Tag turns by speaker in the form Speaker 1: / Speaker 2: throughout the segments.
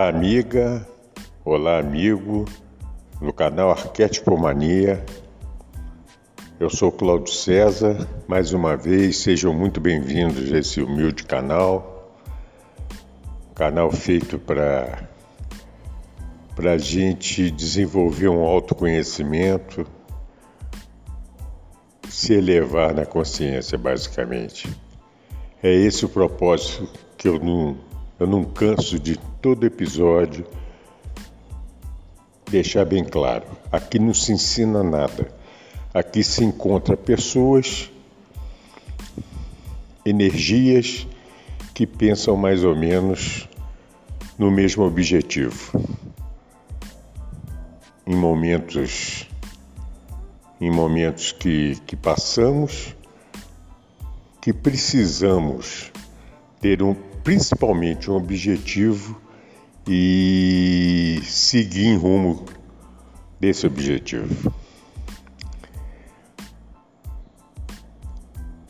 Speaker 1: Olá, amiga. Olá, amigo. No canal Arquétipo Mania. Eu sou Cláudio César. Mais uma vez, sejam muito bem-vindos a esse humilde canal. Canal feito para para a gente desenvolver um autoconhecimento, se elevar na consciência, basicamente. É esse o propósito que eu não, eu não canso de todo episódio deixar bem claro: aqui não se ensina nada. Aqui se encontra pessoas, energias que pensam mais ou menos no mesmo objetivo. Em momentos em momentos que, que passamos, que precisamos ter um, principalmente um objetivo e seguir em rumo desse objetivo.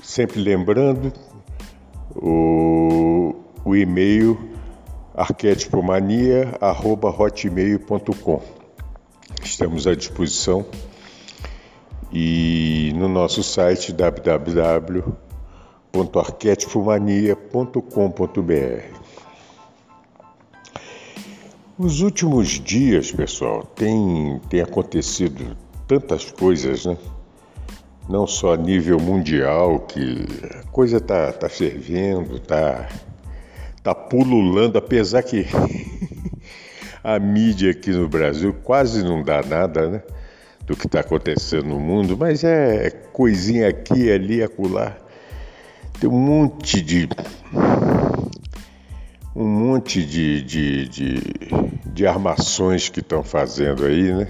Speaker 1: Sempre lembrando o, o e-mail arquetipomania.hotmail.com. Estamos à disposição e no nosso site www.arquetipomania.com.br. Nos últimos dias, pessoal, tem, tem acontecido tantas coisas, né? Não só a nível mundial, que a coisa tá, tá fervendo, tá, tá pululando, apesar que a mídia aqui no Brasil quase não dá nada, né? Do que está acontecendo no mundo, mas é coisinha aqui, ali, acolá. Tem um monte de um monte de, de, de, de armações que estão fazendo aí, né?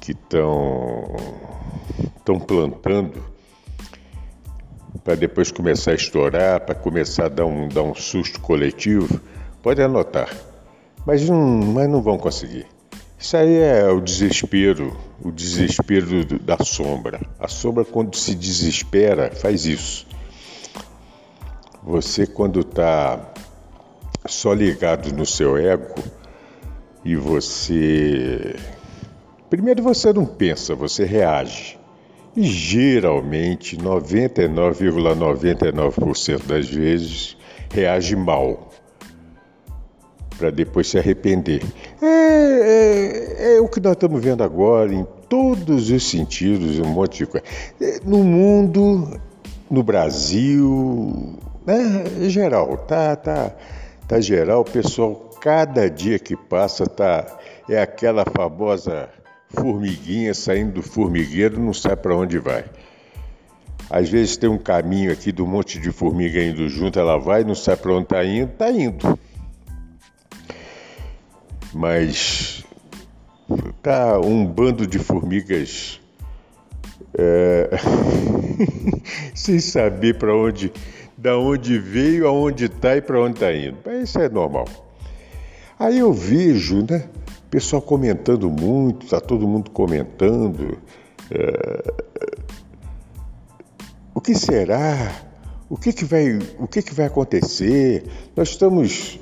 Speaker 1: Que estão estão plantando para depois começar a estourar, para começar a dar um, dar um susto coletivo. Pode anotar, mas não, mas não vão conseguir. Isso aí é o desespero, o desespero da sombra. A sombra, quando se desespera, faz isso. Você, quando está só ligado no seu ego e você. Primeiro você não pensa, você reage. E geralmente, 99,99% ,99 das vezes, reage mal. Para depois se arrepender. É, é, é, o que nós estamos vendo agora, em todos os sentidos, um monte de coisa. É, no mundo, no Brasil, né, em geral, tá, tá, tá geral, pessoal, cada dia que passa, tá, é aquela famosa formiguinha saindo do formigueiro, não sabe para onde vai. Às vezes tem um caminho aqui do monte de formiga indo junto, ela vai, não sabe para onde está indo, está indo. Mas tá um bando de formigas é, sem saber para onde da onde veio, aonde está e para onde está indo. Isso é normal. Aí eu vejo, né? Pessoal comentando muito, está todo mundo comentando. É, o que será? O que, que, vai, o que, que vai acontecer? Nós estamos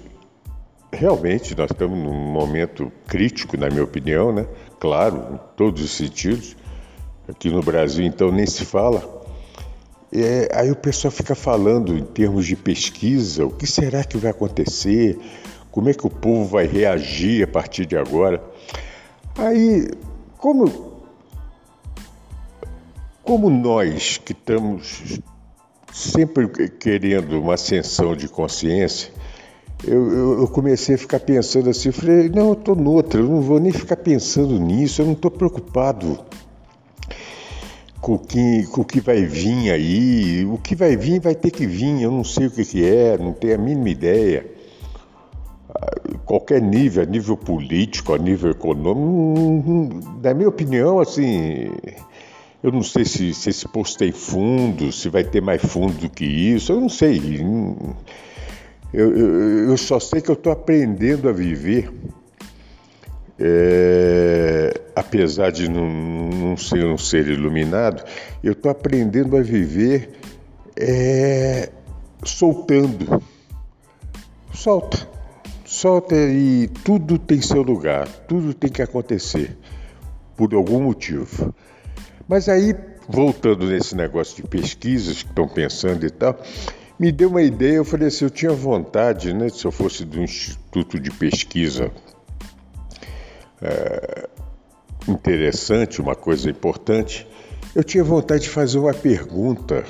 Speaker 1: realmente nós estamos num momento crítico, na minha opinião, né? Claro, em todos os sentidos. Aqui no Brasil, então, nem se fala. É, aí o pessoal fica falando em termos de pesquisa, o que será que vai acontecer? Como é que o povo vai reagir a partir de agora? Aí, como, como nós que estamos sempre querendo uma ascensão de consciência, eu, eu, eu, comecei a ficar pensando assim, falei, não, eu estou noutra, eu não vou nem ficar pensando nisso, eu não estou preocupado com o que, com que vai vir aí. O que vai vir vai ter que vir, eu não sei o que, que é, não tenho a mínima ideia. qualquer nível, a nível político, a nível econômico, na minha opinião, assim, eu não sei se, se esse posto tem fundo, se vai ter mais fundo do que isso, eu não sei. Eu, eu, eu só sei que eu estou aprendendo a viver, é, apesar de não, não, ser um ser iluminado, eu estou aprendendo a viver é, soltando. Solta, solta e tudo tem seu lugar, tudo tem que acontecer por algum motivo. Mas aí, voltando nesse negócio de pesquisas que estão pensando e tal, me deu uma ideia, eu falei assim, eu tinha vontade, né, se eu fosse do instituto de pesquisa é, interessante, uma coisa importante, eu tinha vontade de fazer uma pergunta.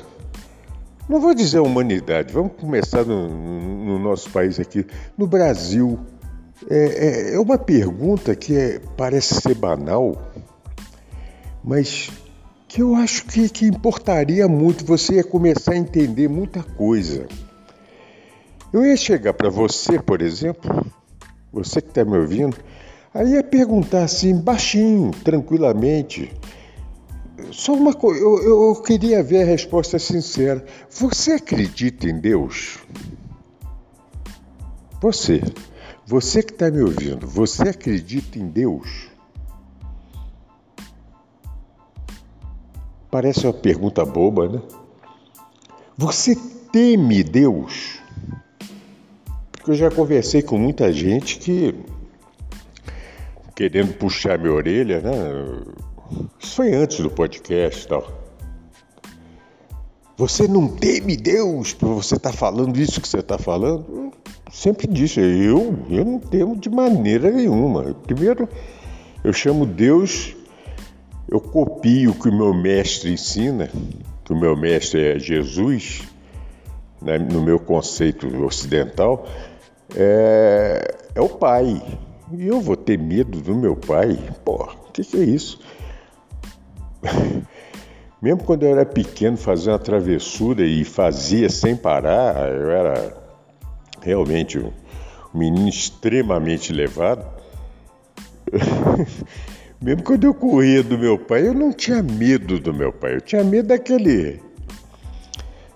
Speaker 1: Não vou dizer humanidade, vamos começar no, no nosso país aqui, no Brasil. É, é, é uma pergunta que é, parece ser banal, mas que eu acho que, que importaria muito, você ia começar a entender muita coisa. Eu ia chegar para você, por exemplo, você que está me ouvindo, aí ia perguntar assim, baixinho, tranquilamente. Só uma coisa, eu, eu queria ver a resposta sincera. Você acredita em Deus? Você, você que está me ouvindo, você acredita em Deus? Parece uma pergunta boba, né? Você teme Deus? Porque eu já conversei com muita gente que, querendo puxar minha orelha, né? Isso foi antes do podcast e tal. Você não teme Deus por você estar tá falando isso que você está falando? Sempre disse, eu, eu não temo de maneira nenhuma. Primeiro, eu chamo Deus eu copio o que o meu mestre ensina, que o meu mestre é Jesus, né, no meu conceito ocidental, é, é, o pai. E eu vou ter medo do meu pai? Pô, o que, que é isso? Mesmo quando eu era pequeno, fazia uma travessura e fazia sem parar, eu era realmente um menino extremamente levado. Mesmo quando eu corria do meu pai, eu não tinha medo do meu pai, eu tinha medo daquele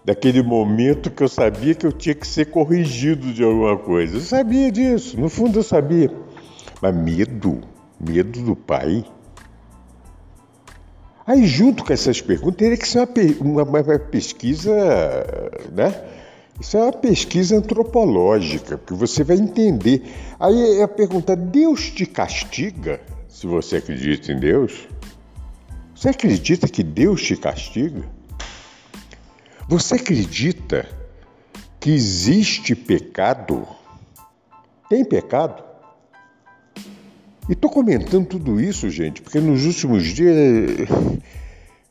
Speaker 1: daquele momento que eu sabia que eu tinha que ser corrigido de alguma coisa. Eu sabia disso, no fundo eu sabia. Mas medo, medo do pai. Aí, junto com essas perguntas, teria que ser uma, uma, uma pesquisa, né? Isso é uma pesquisa antropológica, porque você vai entender. Aí a pergunta: Deus te castiga? se você acredita em Deus? Você acredita que Deus te castiga? Você acredita que existe pecado? Tem pecado? E estou comentando tudo isso, gente, porque nos últimos dias eu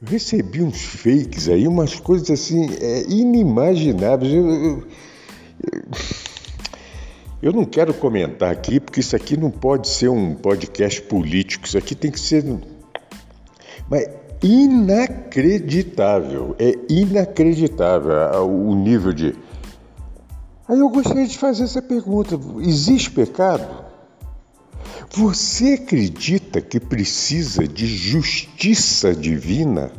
Speaker 1: recebi uns fakes aí, umas coisas assim é, inimagináveis. Eu, eu, eu, eu não quero comentar aqui, porque isso aqui não pode ser um podcast político, isso aqui tem que ser. Mas inacreditável, é inacreditável o nível de. Aí eu gostaria de fazer essa pergunta: existe pecado? Você acredita que precisa de justiça divina?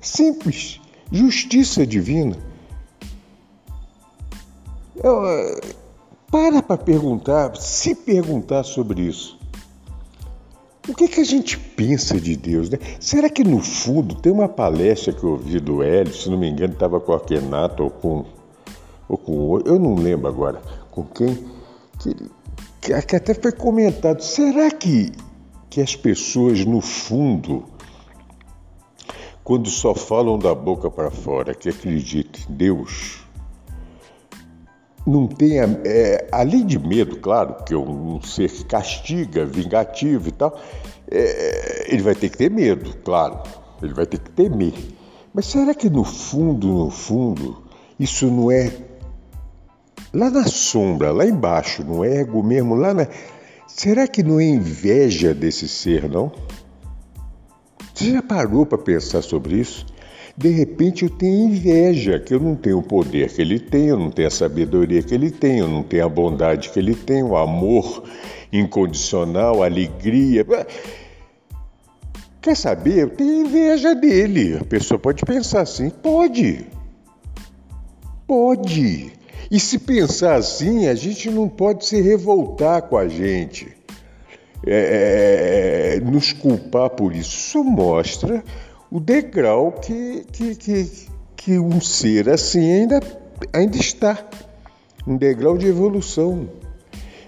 Speaker 1: Simples, justiça divina. Eu, eh, para para perguntar, se perguntar sobre isso. O que, que a gente pensa de Deus? Né? Será que no fundo tem uma palestra que eu ouvi do Hélio, se não me engano, estava com a Kenato ou com, ou com eu não lembro agora com quem, que, que até foi comentado. Será que, que as pessoas no fundo, quando só falam da boca para fora que acreditam em Deus, não tenha, é, além de medo, claro, que é um ser que castiga, vingativo e tal, é, ele vai ter que ter medo, claro, ele vai ter que temer. Mas será que no fundo, no fundo, isso não é lá na sombra, lá embaixo, no ego mesmo, lá na. Será que não é inveja desse ser, não? Você já parou para pensar sobre isso? De repente eu tenho inveja, que eu não tenho o poder que ele tem, eu não tenho a sabedoria que ele tem, eu não tenho a bondade que ele tem, o amor incondicional, a alegria. Quer saber? Eu tenho inveja dele. A pessoa pode pensar assim? Pode. Pode. E se pensar assim, a gente não pode se revoltar com a gente, é, é, nos culpar por isso. Isso mostra o degrau que, que, que, que um ser assim ainda, ainda está um degrau de evolução.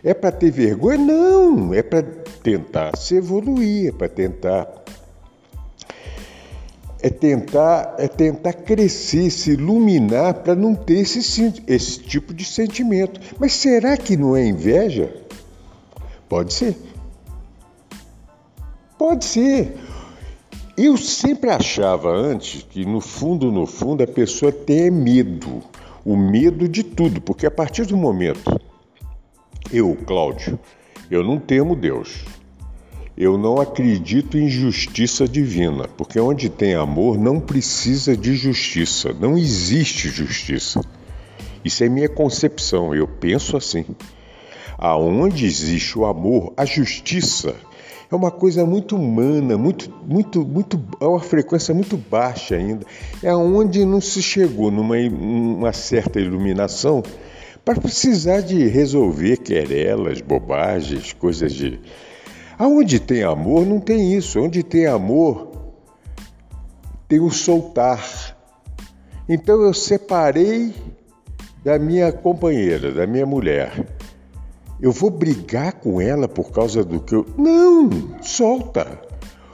Speaker 1: É para ter vergonha? Não, é para tentar se evoluir, é para tentar é tentar, é tentar crescer, se iluminar para não ter esse, esse tipo de sentimento. Mas será que não é inveja? Pode ser. Pode ser. Eu sempre achava antes que no fundo, no fundo, a pessoa tem medo. O medo de tudo, porque a partir do momento, eu, Cláudio, eu não temo Deus. Eu não acredito em justiça divina, porque onde tem amor não precisa de justiça, não existe justiça. Isso é minha concepção, eu penso assim. Aonde existe o amor, a justiça é uma coisa muito humana, muito, muito, muito, é uma frequência muito baixa ainda. É onde não se chegou numa uma certa iluminação para precisar de resolver querelas, bobagens, coisas de Aonde tem amor, não tem isso. Onde tem amor, tem o soltar. Então eu separei da minha companheira, da minha mulher. Eu vou brigar com ela por causa do que eu. Não! Solta!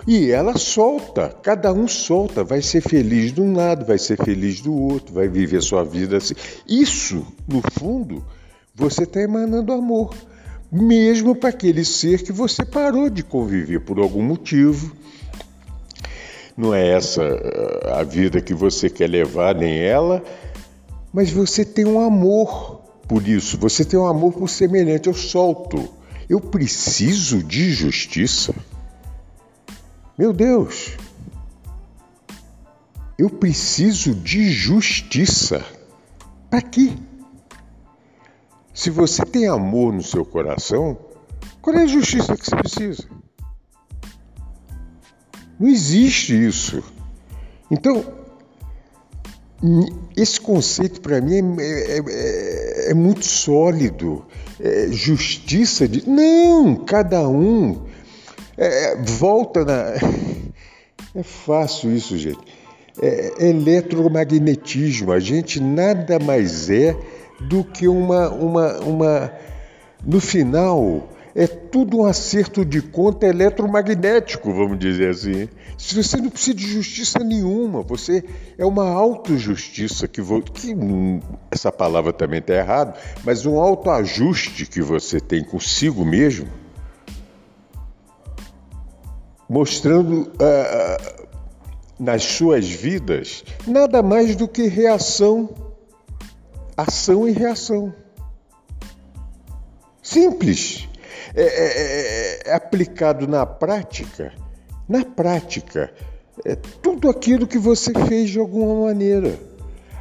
Speaker 1: E ela solta, cada um solta, vai ser feliz de um lado, vai ser feliz do outro, vai viver sua vida assim. Isso, no fundo, você está emanando amor mesmo para aquele ser que você parou de conviver por algum motivo. Não é essa eh, a vida que você quer levar, nem ela, mas você tem um amor por isso, você tem um amor por semelhante. Eu solto. Eu preciso de justiça. Meu Deus, eu preciso de justiça. Para quê? Se você tem amor no seu coração, qual é a justiça que você precisa? Não existe isso. Então, esse conceito para mim é, é, é, é, muito sólido. É justiça de. Não! Cada um é, volta na. É fácil isso, gente. É eletromagnetismo. A gente nada mais é do que uma, uma, uma. No final, é tudo um acerto de conta eletromagnético, vamos dizer assim. Se você não precisa de justiça nenhuma, você é uma autojustiça que, vo... que hum, essa palavra também está errada, mas um autoajuste que você tem consigo mesmo, mostrando uh, nas suas vidas nada mais do que reação ação e reação. Simples. É, é, é, é aplicado na prática. Na prática, é tudo aquilo que você fez de alguma maneira.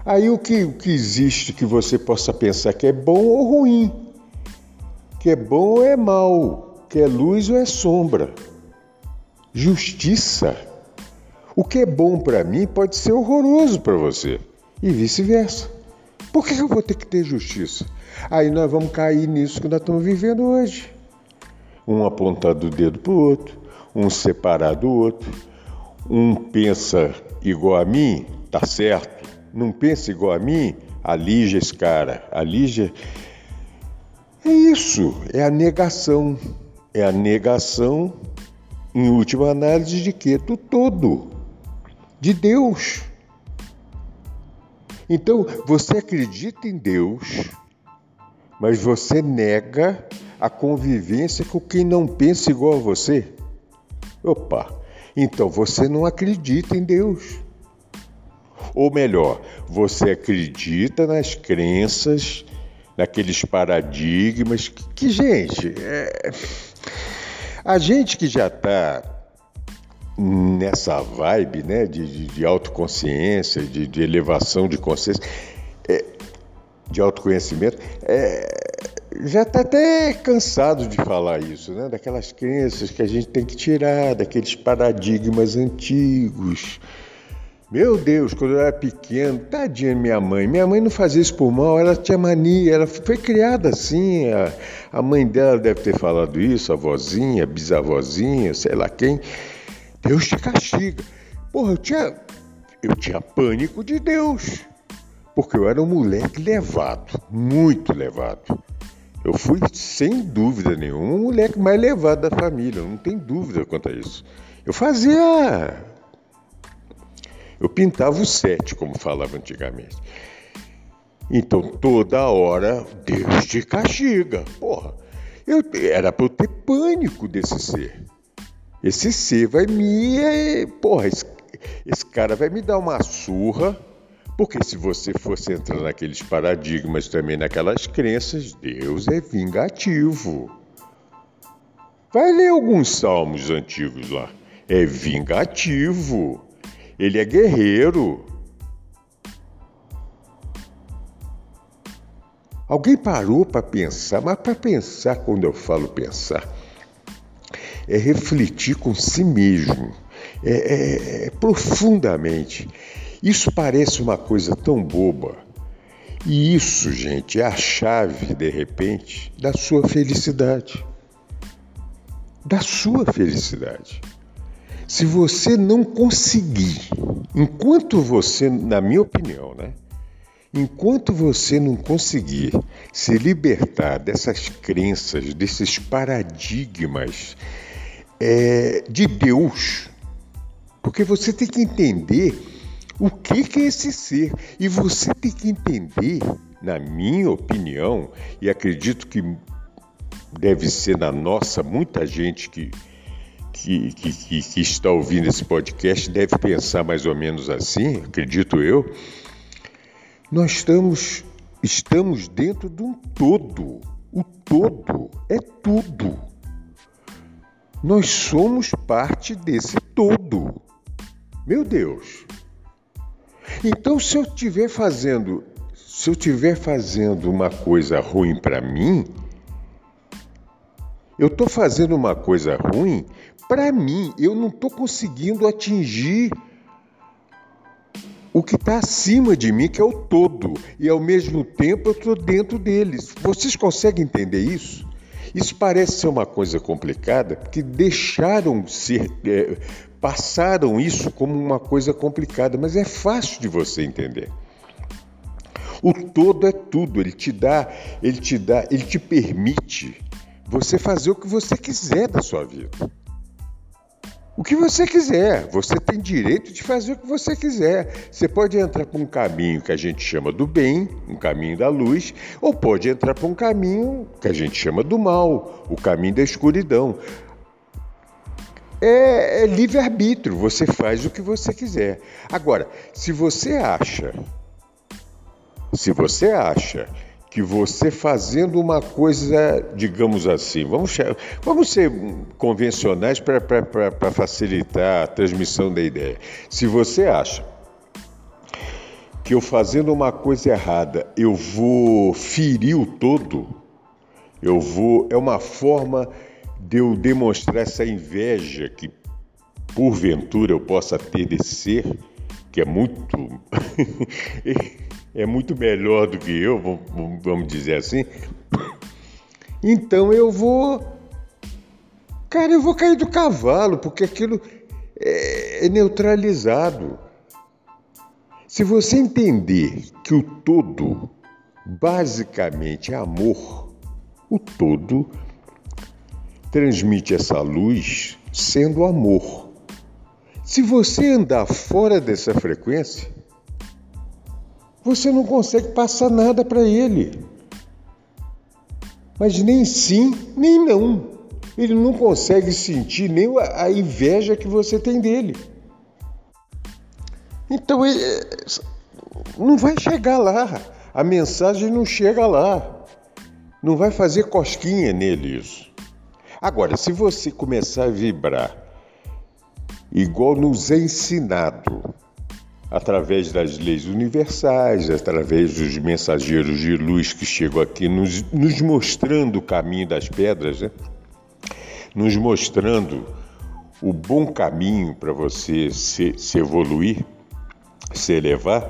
Speaker 1: Aí o que, o que existe que você possa pensar que é bom ou ruim, que é bom ou é mal, que é luz ou é sombra. Justiça. O que é bom para mim pode ser horroroso para você e vice-versa. Por que eu vou ter que ter justiça? Aí nós vamos cair nisso que nós estamos vivendo hoje. Um apontando o dedo para o outro, um separado do outro. Um pensa igual a mim, tá certo. Não pensa igual a mim, alija esse cara. Alija. É isso, é a negação. É a negação, em última análise, de quê? Do todo. De Deus. Então, você acredita em Deus, mas você nega a convivência com quem não pensa igual a você? Opa, então você não acredita em Deus. Ou melhor, você acredita nas crenças, naqueles paradigmas que, que gente, é... a gente que já está nessa vibe né, de, de, de autoconsciência, de, de, elevação de consciência, é, de autoconhecimento, é, já está até cansado de falar isso, né? daquelas crenças que a gente tem que tirar, daqueles paradigmas antigos. Meu Deus, quando eu era pequeno, tadinha minha mãe. Minha mãe não fazia isso por mal, ela tinha mania, ela foi criada assim. A, a mãe dela deve ter falado isso, a vozinha, a bisavózinha, sei lá quem. Deus te castiga. Porra, eu tinha, eu tinha pânico de Deus, porque eu era um moleque levado, muito levado. Eu fui, sem dúvida nenhuma, o moleque mais levado da família, não tem dúvida quanto a isso. Eu fazia. Eu pintava o sete, como falava antigamente. Então, toda hora, Deus te castiga. Porra, eu, era para eu ter pânico desse ser. Esse ser vai me. Porra, esse, esse cara vai me dar uma surra porque se você fosse entrar naqueles paradigmas também, naquelas crenças, Deus é vingativo. Vai ler alguns salmos antigos lá. É vingativo. Ele é guerreiro. Alguém parou para pensar, mas para pensar, quando eu falo pensar, é refletir com si mesmo, é, é, é profundamente. Isso parece uma coisa tão boba. E isso, gente, é a chave, de repente, da sua felicidade. Da sua felicidade. Se você não conseguir, enquanto você, na minha opinião, né? Enquanto você não conseguir se libertar dessas crenças, desses paradigmas é, de Deus, porque você tem que entender o que, que é esse ser? E você tem que entender, na minha opinião, e acredito que deve ser na nossa, muita gente que, que, que, que, está ouvindo esse podcast deve pensar mais ou menos assim, acredito eu. Nós estamos, estamos dentro de um todo. O todo é tudo. Nós somos parte desse todo. Meu Deus, então, se eu estiver fazendo, se eu estiver fazendo uma coisa ruim para mim, eu estou fazendo uma coisa ruim para mim. Eu não estou conseguindo atingir o que está acima de mim, que é o todo, e ao mesmo tempo eu estou dentro deles. Vocês conseguem entender isso? Isso parece ser uma coisa complicada, porque deixaram ser, é, passaram isso como uma coisa complicada, mas é fácil de você entender. O todo é tudo, ele te dá, ele te dá, ele te permite você fazer o que você quiser da sua vida. O que você quiser, você tem direito de fazer o que você quiser. Você pode entrar por um caminho que a gente chama do bem, um caminho da luz, ou pode entrar por um caminho que a gente chama do mal, o caminho da escuridão é, é livre-arbítrio, você faz o que você quiser. Agora, se você acha, se você acha que você fazendo uma coisa, digamos assim, vamos, vamos ser convencionais para facilitar a transmissão da ideia. Se você acha que eu fazendo uma coisa errada eu vou ferir o todo, eu vou. É uma forma de eu demonstrar essa inveja que porventura eu possa ter desse ser, que é muito é muito melhor do que eu, vamos dizer assim. Então eu vou Cara, eu vou cair do cavalo, porque aquilo é, é neutralizado. Se você entender que o todo basicamente é amor, o todo transmite essa luz sendo amor. Se você andar fora dessa frequência, você não consegue passar nada para ele. Mas nem sim, nem não. Ele não consegue sentir nem a inveja que você tem dele. Então ele não vai chegar lá. A mensagem não chega lá. Não vai fazer cosquinha nele isso. Agora, se você começar a vibrar igual nos é ensinado através das leis universais, através dos mensageiros de luz que chegam aqui, nos, nos mostrando o caminho das pedras, né? nos mostrando o bom caminho para você se, se evoluir, se elevar.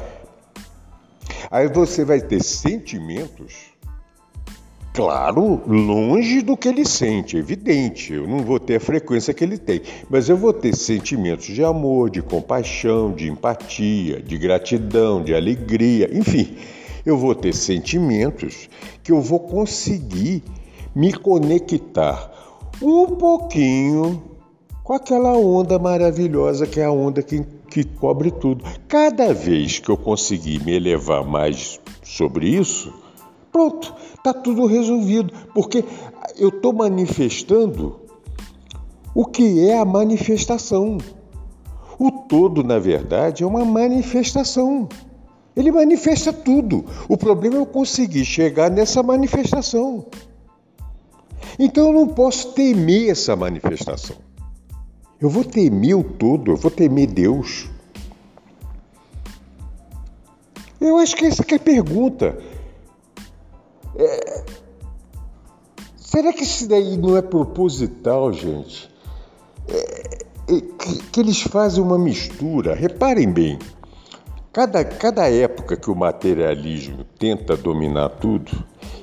Speaker 1: Aí você vai ter sentimentos Claro, longe do que ele sente, evidente. Eu não vou ter a frequência que ele tem, mas eu vou ter sentimentos de amor, de compaixão, de empatia, de gratidão, de alegria, enfim. Eu vou ter sentimentos que eu vou conseguir me conectar um pouquinho com aquela onda maravilhosa que é a onda que, que cobre tudo. Cada vez que eu conseguir me elevar mais sobre isso, Pronto, está tudo resolvido, porque eu estou manifestando o que é a manifestação. O todo, na verdade, é uma manifestação. Ele manifesta tudo. O problema é eu conseguir chegar nessa manifestação. Então eu não posso temer essa manifestação. Eu vou temer o todo, eu vou temer Deus. Eu acho que essa que é a pergunta. É... Será que isso daí não é proposital, gente? É... Que, que eles fazem uma mistura. Reparem bem, cada, cada época que o materialismo tenta dominar tudo,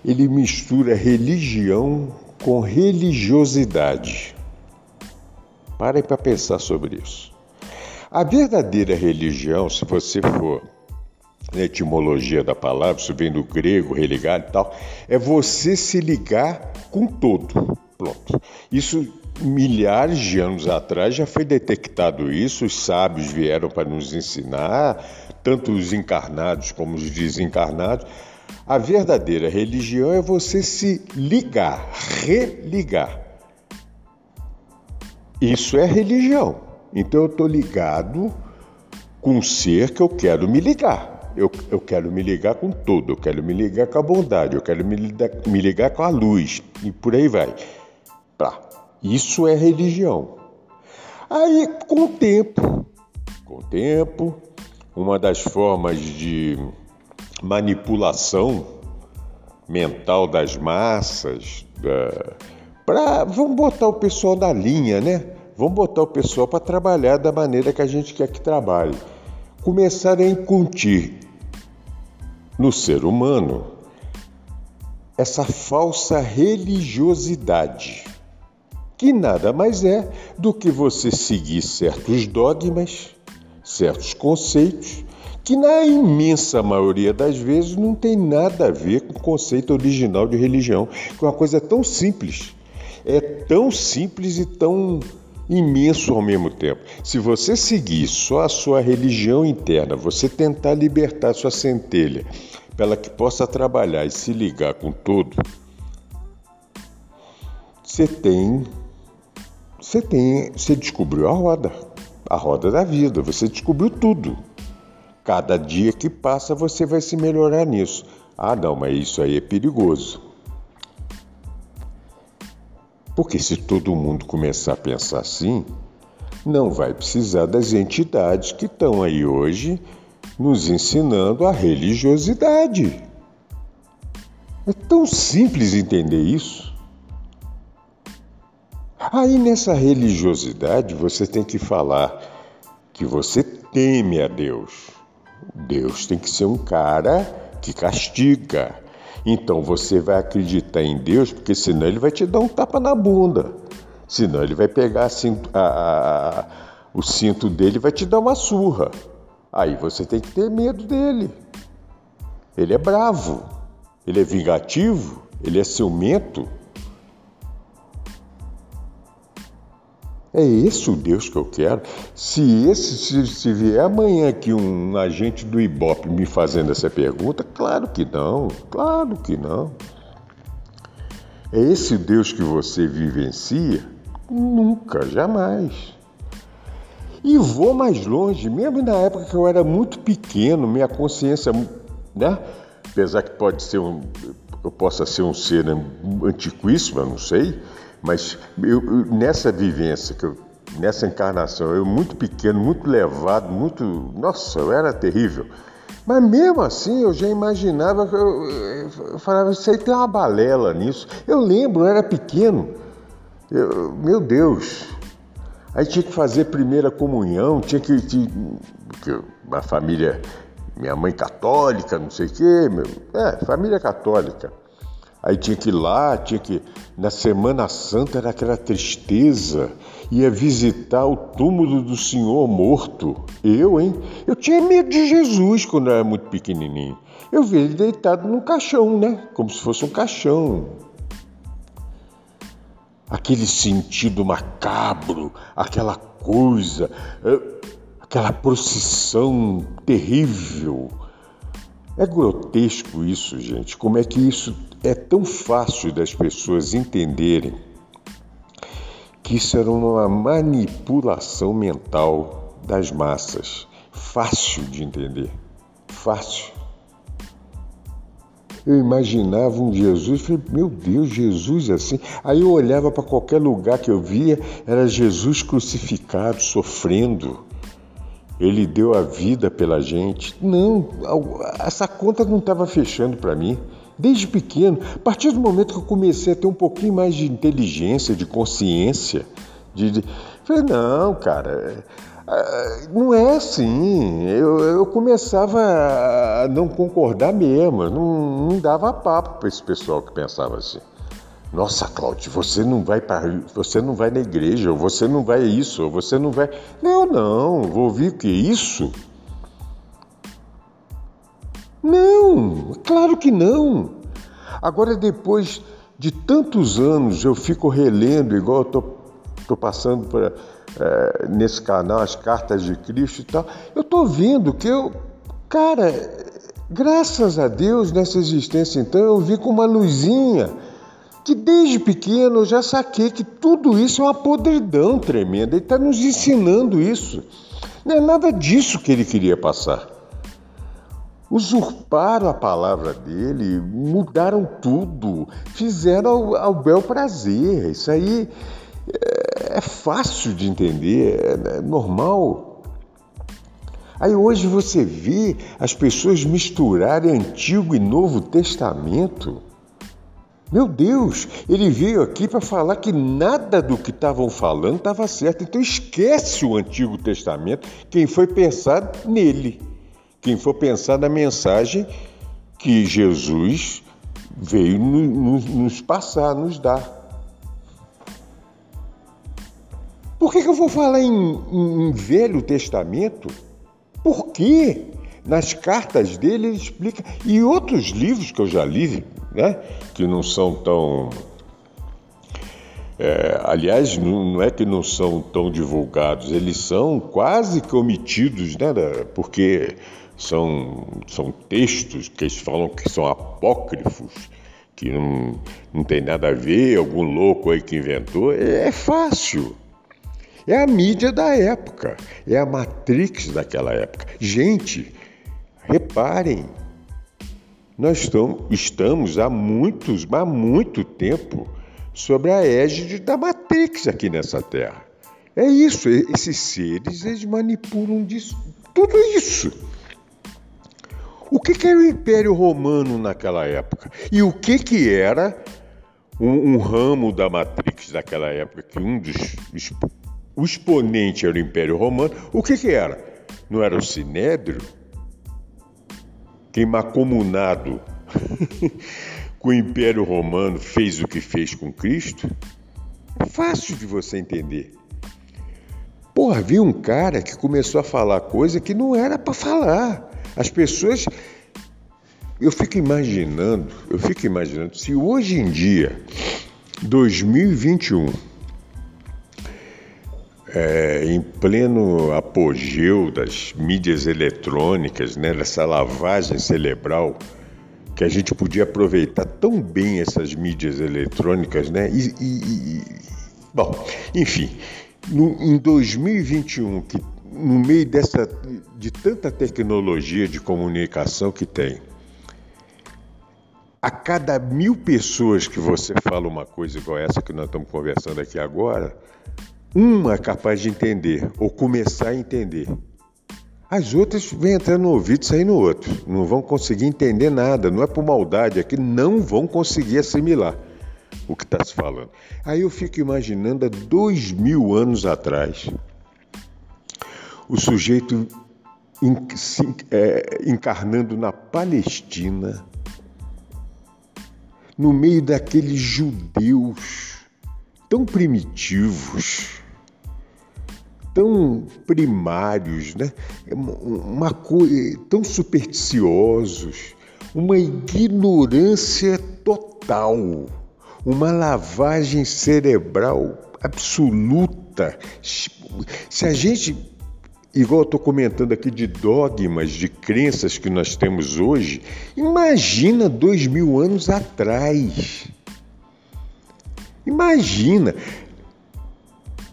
Speaker 1: ele mistura religião com religiosidade. Parem para pensar sobre isso. A verdadeira religião, se você for na etimologia da palavra, isso vem do grego, religar e tal, é você se ligar com todo. Pronto. Isso milhares de anos atrás já foi detectado isso, os sábios vieram para nos ensinar, tanto os encarnados como os desencarnados. A verdadeira religião é você se ligar, religar. Isso é religião. Então eu estou ligado com um ser que eu quero me ligar. Eu, eu quero me ligar com tudo, eu quero me ligar com a bondade, eu quero me ligar, me ligar com a luz e por aí vai. Isso é religião. Aí, com o tempo, com o tempo, uma das formas de manipulação mental das massas, da, pra, vamos botar o pessoal na linha, né? Vamos botar o pessoal para trabalhar da maneira que a gente quer que trabalhe. Começar a incutir no ser humano essa falsa religiosidade, que nada mais é do que você seguir certos dogmas, certos conceitos, que na imensa maioria das vezes não tem nada a ver com o conceito original de religião, que é uma coisa tão simples. É tão simples e tão imenso ao mesmo tempo. Se você seguir só a sua religião interna, você tentar libertar sua centelha para que possa trabalhar e se ligar com todo, você tem você tem, você descobriu a roda, a roda da vida, você descobriu tudo. Cada dia que passa você vai se melhorar nisso. Ah, não, mas isso aí é perigoso. Porque se todo mundo começar a pensar assim, não vai precisar das entidades que estão aí hoje nos ensinando a religiosidade. É tão simples entender isso. Aí nessa religiosidade você tem que falar que você teme a Deus. Deus tem que ser um cara que castiga, então você vai acreditar em Deus, porque senão ele vai te dar um tapa na bunda. Senão ele vai pegar a, a, a, o cinto dele e vai te dar uma surra. Aí você tem que ter medo dele. Ele é bravo, ele é vingativo, ele é ciumento. É esse o Deus que eu quero? Se esse se, se vier amanhã aqui um agente do Ibope me fazendo essa pergunta, claro que não, claro que não. É esse Deus que você vivencia? Nunca, jamais. E vou mais longe, mesmo na época que eu era muito pequeno, minha consciência, né? Apesar que pode ser um, eu possa ser um ser antiquíssimo, eu não sei, mas eu, nessa vivência que eu nessa encarnação. Eu muito pequeno, muito levado, muito. Nossa, eu era terrível. Mas mesmo assim eu já imaginava, eu, eu falava, isso aí tem uma balela nisso. Eu lembro, eu era pequeno. Eu, meu Deus. Aí tinha que fazer primeira comunhão, tinha que. que uma família, minha mãe católica, não sei o quê. Meu, é, família católica. Aí tinha que ir lá, tinha que. Na Semana Santa era aquela tristeza. Ia visitar o túmulo do Senhor morto. Eu, hein? Eu tinha medo de Jesus quando eu era muito pequenininho. Eu vi ele deitado num caixão, né? Como se fosse um caixão. Aquele sentido macabro, aquela coisa, eh, aquela procissão terrível. É grotesco isso, gente. Como é que isso é tão fácil das pessoas entenderem que isso era uma manipulação mental das massas. Fácil de entender. Fácil. Eu imaginava um Jesus, falei, meu Deus, Jesus assim. Aí eu olhava para qualquer lugar que eu via, era Jesus crucificado, sofrendo. Ele deu a vida pela gente. Não, essa conta não estava fechando para mim desde pequeno, a partir do momento que eu comecei a ter um pouquinho mais de inteligência, de consciência, de, de... falei, não, cara, é, não é assim. Eu, eu começava a não concordar mesmo, não, não dava papo para esse pessoal que pensava assim. Nossa, Cláudio, você não vai para, você não vai na igreja, ou você não vai isso, ou você não vai. Não, não, vou ouvir o que isso? Não, claro que não. Agora, depois de tantos anos, eu fico relendo, igual eu estou passando pra, é, nesse canal, as cartas de Cristo e tal. Eu estou vendo que eu, cara, graças a Deus nessa existência, então, eu vi com uma luzinha que desde pequeno eu já saquei que tudo isso é uma podridão tremenda. Ele está nos ensinando isso. Não é nada disso que ele queria passar usurparam a palavra dele, mudaram tudo, fizeram ao, ao bel prazer. Isso aí é, é fácil de entender, é, é normal. Aí hoje você vê as pessoas misturarem Antigo e Novo Testamento. Meu Deus, ele veio aqui para falar que nada do que estavam falando estava certo. Então esquece o Antigo Testamento, quem foi pensar nele quem for pensar na mensagem que Jesus veio nos passar, nos dar. Por que, que eu vou falar em, em, em, Velho Testamento? Por quê? Nas cartas dele ele explica, e outros livros que eu já li, né, que não são tão. É, aliás, não, é que não são tão divulgados, eles são quase que omitidos, né, porque são, são textos que eles falam que são apócrifos, que não, não tem nada a ver, algum louco aí que inventou. É, é fácil. É a mídia da época, é a Matrix daquela época. Gente, reparem, nós estamos, há muitos, há muito tempo sobre a égide da Matrix aqui nessa Terra. É isso, esses seres eles manipulam disso, tudo isso. O que, que era o Império Romano naquela época? E o que, que era um, um ramo da Matrix daquela época, que um dos o exponente era o Império Romano, o que, que era? Não era o Sinédrio? Quem macomunado com o Império Romano fez o que fez com Cristo? Fácil de você entender. Porra, vi um cara que começou a falar coisa que não era para falar. As pessoas. Eu fico imaginando, eu fico imaginando, se hoje em dia, 2021, é, em pleno apogeu das mídias eletrônicas, né, dessa lavagem cerebral, que a gente podia aproveitar tão bem essas mídias eletrônicas, né? E, e, e bom, enfim, no, em 2021, que no meio dessa de tanta tecnologia de comunicação que tem, a cada mil pessoas que você fala uma coisa igual essa que nós estamos conversando aqui agora, uma é capaz de entender ou começar a entender. As outras vêm entrando no ouvido e sair no outro. Não vão conseguir entender nada. Não é por maldade, é que não vão conseguir assimilar o que está se falando. Aí eu fico imaginando há dois mil anos atrás, o sujeito é, encarnando na Palestina, no meio daqueles judeus tão primitivos, tão primários, né? uma coisa tão supersticiosos, uma ignorância total, uma lavagem cerebral absoluta. Se a gente igual eu estou comentando aqui de dogmas, de crenças que nós temos hoje, imagina dois mil anos atrás. Imagina.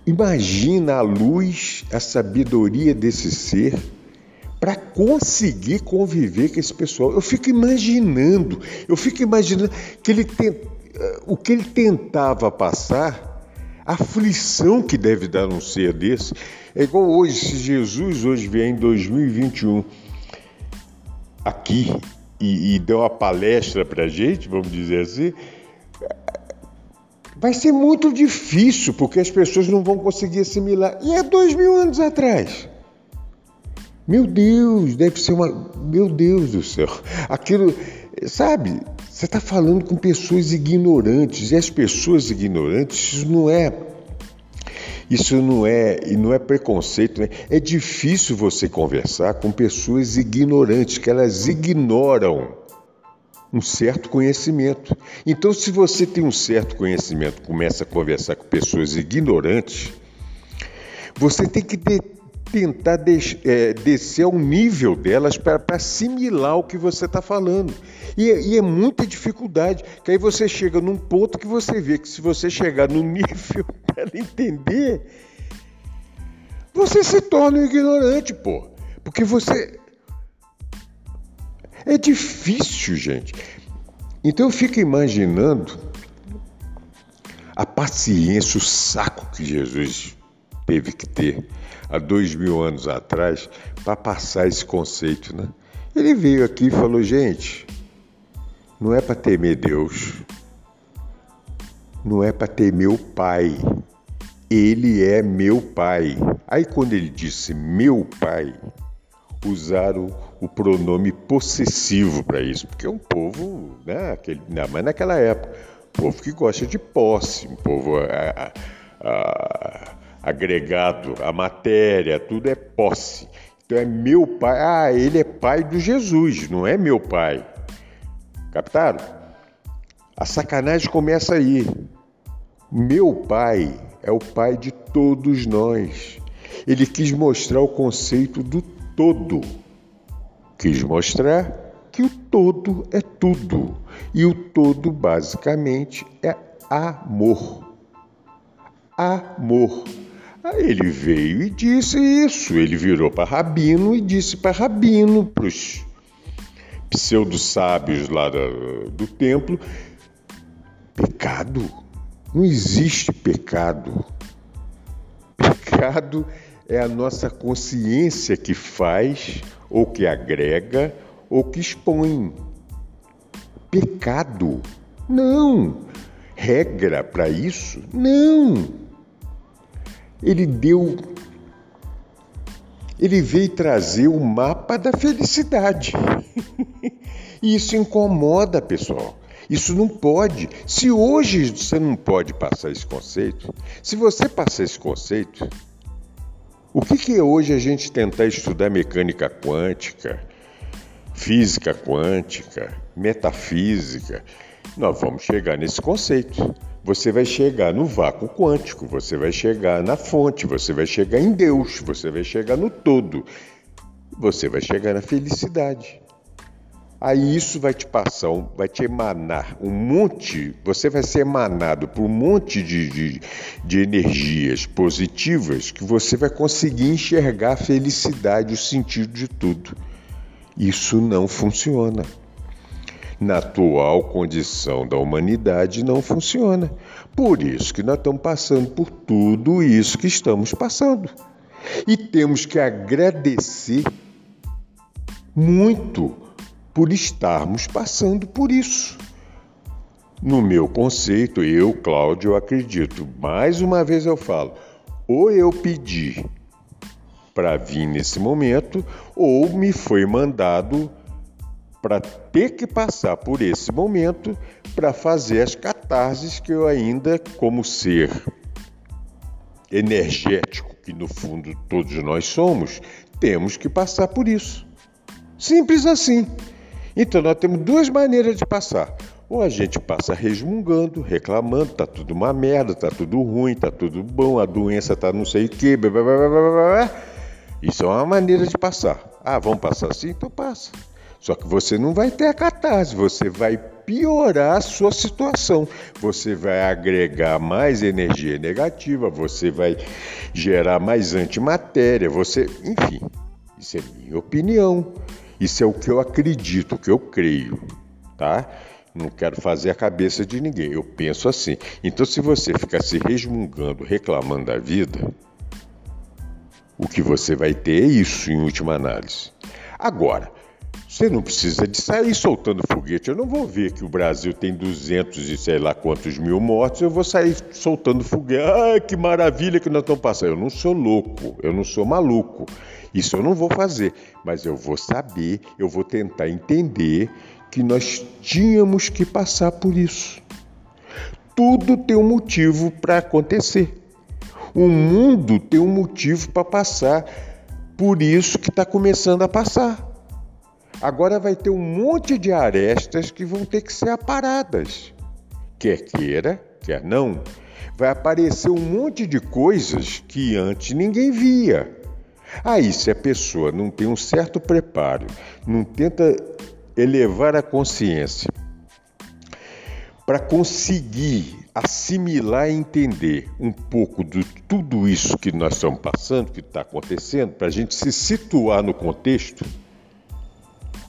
Speaker 1: Imagina a luz, a sabedoria desse ser para conseguir conviver com esse pessoal. Eu fico imaginando, eu fico imaginando que ele tem, o que ele tentava passar a aflição que deve dar um ser desse. É igual hoje, se Jesus hoje vier em 2021 aqui e, e der uma palestra para gente, vamos dizer assim, vai ser muito difícil, porque as pessoas não vão conseguir assimilar. E é dois mil anos atrás. Meu Deus, deve ser uma. Meu Deus do céu. Aquilo, sabe? Você está falando com pessoas ignorantes e as pessoas ignorantes isso não é isso não é e não é preconceito, né? É difícil você conversar com pessoas ignorantes que elas ignoram um certo conhecimento. Então, se você tem um certo conhecimento, começa a conversar com pessoas ignorantes, você tem que tentar é, descer ao nível delas para assimilar o que você está falando. E, e, é muita dificuldade, que aí você chega num ponto que você vê que se você chegar no nível para entender, você se torna um ignorante, pô. Porque você. É difícil, gente. Então eu fico imaginando a paciência, o saco que Jesus teve que ter há dois mil anos atrás para passar esse conceito, né? Ele veio aqui e falou, gente, não é para temer Deus, não é para temer o Pai. Ele é meu Pai. Aí quando ele disse meu Pai, usaram o pronome possessivo para isso, porque é um povo, né, aquele, mas naquela época, povo que gosta de posse, um povo a, a, a, agregado à matéria, tudo é posse. Então é meu pai, ah, ele é pai do Jesus, não é meu pai. Captaram? A sacanagem começa aí. Meu pai é o pai de todos nós. Ele quis mostrar o conceito do todo. Quis mostrar que o todo é tudo. E o todo, basicamente, é amor. Amor. Aí ele veio e disse isso. Ele virou para Rabino e disse para Rabino, para os pseudo-sábios lá do, do templo: pecado. Não existe pecado. Pecado é a nossa consciência que faz, ou que agrega, ou que expõe. Pecado. Não. Regra para isso? Não. Ele deu ele veio trazer o mapa da felicidade. e isso incomoda, pessoal. Isso não pode. Se hoje você não pode passar esse conceito, se você passar esse conceito, o que, que é hoje a gente tentar estudar mecânica quântica, física quântica, metafísica? Nós vamos chegar nesse conceito você vai chegar no vácuo quântico, você vai chegar na fonte, você vai chegar em Deus, você vai chegar no todo, você vai chegar na felicidade. Aí isso vai te passar, vai te emanar um monte, você vai ser emanado por um monte de, de, de energias positivas que você vai conseguir enxergar a felicidade, o sentido de tudo. Isso não funciona. Na atual condição da humanidade não funciona. Por isso que nós estamos passando por tudo isso que estamos passando. E temos que agradecer muito por estarmos passando por isso. No meu conceito, eu, Cláudio, acredito, mais uma vez eu falo, ou eu pedi para vir nesse momento, ou me foi mandado para ter que passar por esse momento para fazer as catarses que eu ainda, como ser energético, que no fundo todos nós somos, temos que passar por isso. Simples assim. Então nós temos duas maneiras de passar. Ou a gente passa resmungando, reclamando, tá tudo uma merda, tá tudo ruim, tá tudo bom, a doença tá não sei o quê, blá, blá, blá, blá. Isso é uma maneira de passar. Ah, vamos passar assim? Então passa. Só que você não vai ter a catarse, você vai piorar a sua situação. Você vai agregar mais energia negativa, você vai gerar mais antimatéria, você, enfim, isso é minha opinião. Isso é o que eu acredito, o que eu creio, tá? Não quero fazer a cabeça de ninguém. Eu penso assim. Então, se você ficar se resmungando, reclamando da vida, o que você vai ter é isso em última análise. Agora, você não precisa de sair soltando foguete. Eu não vou ver que o Brasil tem 200 e sei lá quantos mil mortos, eu vou sair soltando foguete. Ah, que maravilha que nós estamos passando. Eu não sou louco, eu não sou maluco. Isso eu não vou fazer, mas eu vou saber, eu vou tentar entender que nós tínhamos que passar por isso. Tudo tem um motivo para acontecer. O mundo tem um motivo para passar por isso que está começando a passar. Agora vai ter um monte de arestas que vão ter que ser aparadas. Quer queira, quer não, vai aparecer um monte de coisas que antes ninguém via. Aí, se a pessoa não tem um certo preparo, não tenta elevar a consciência para conseguir assimilar e entender um pouco de tudo isso que nós estamos passando, que está acontecendo, para a gente se situar no contexto,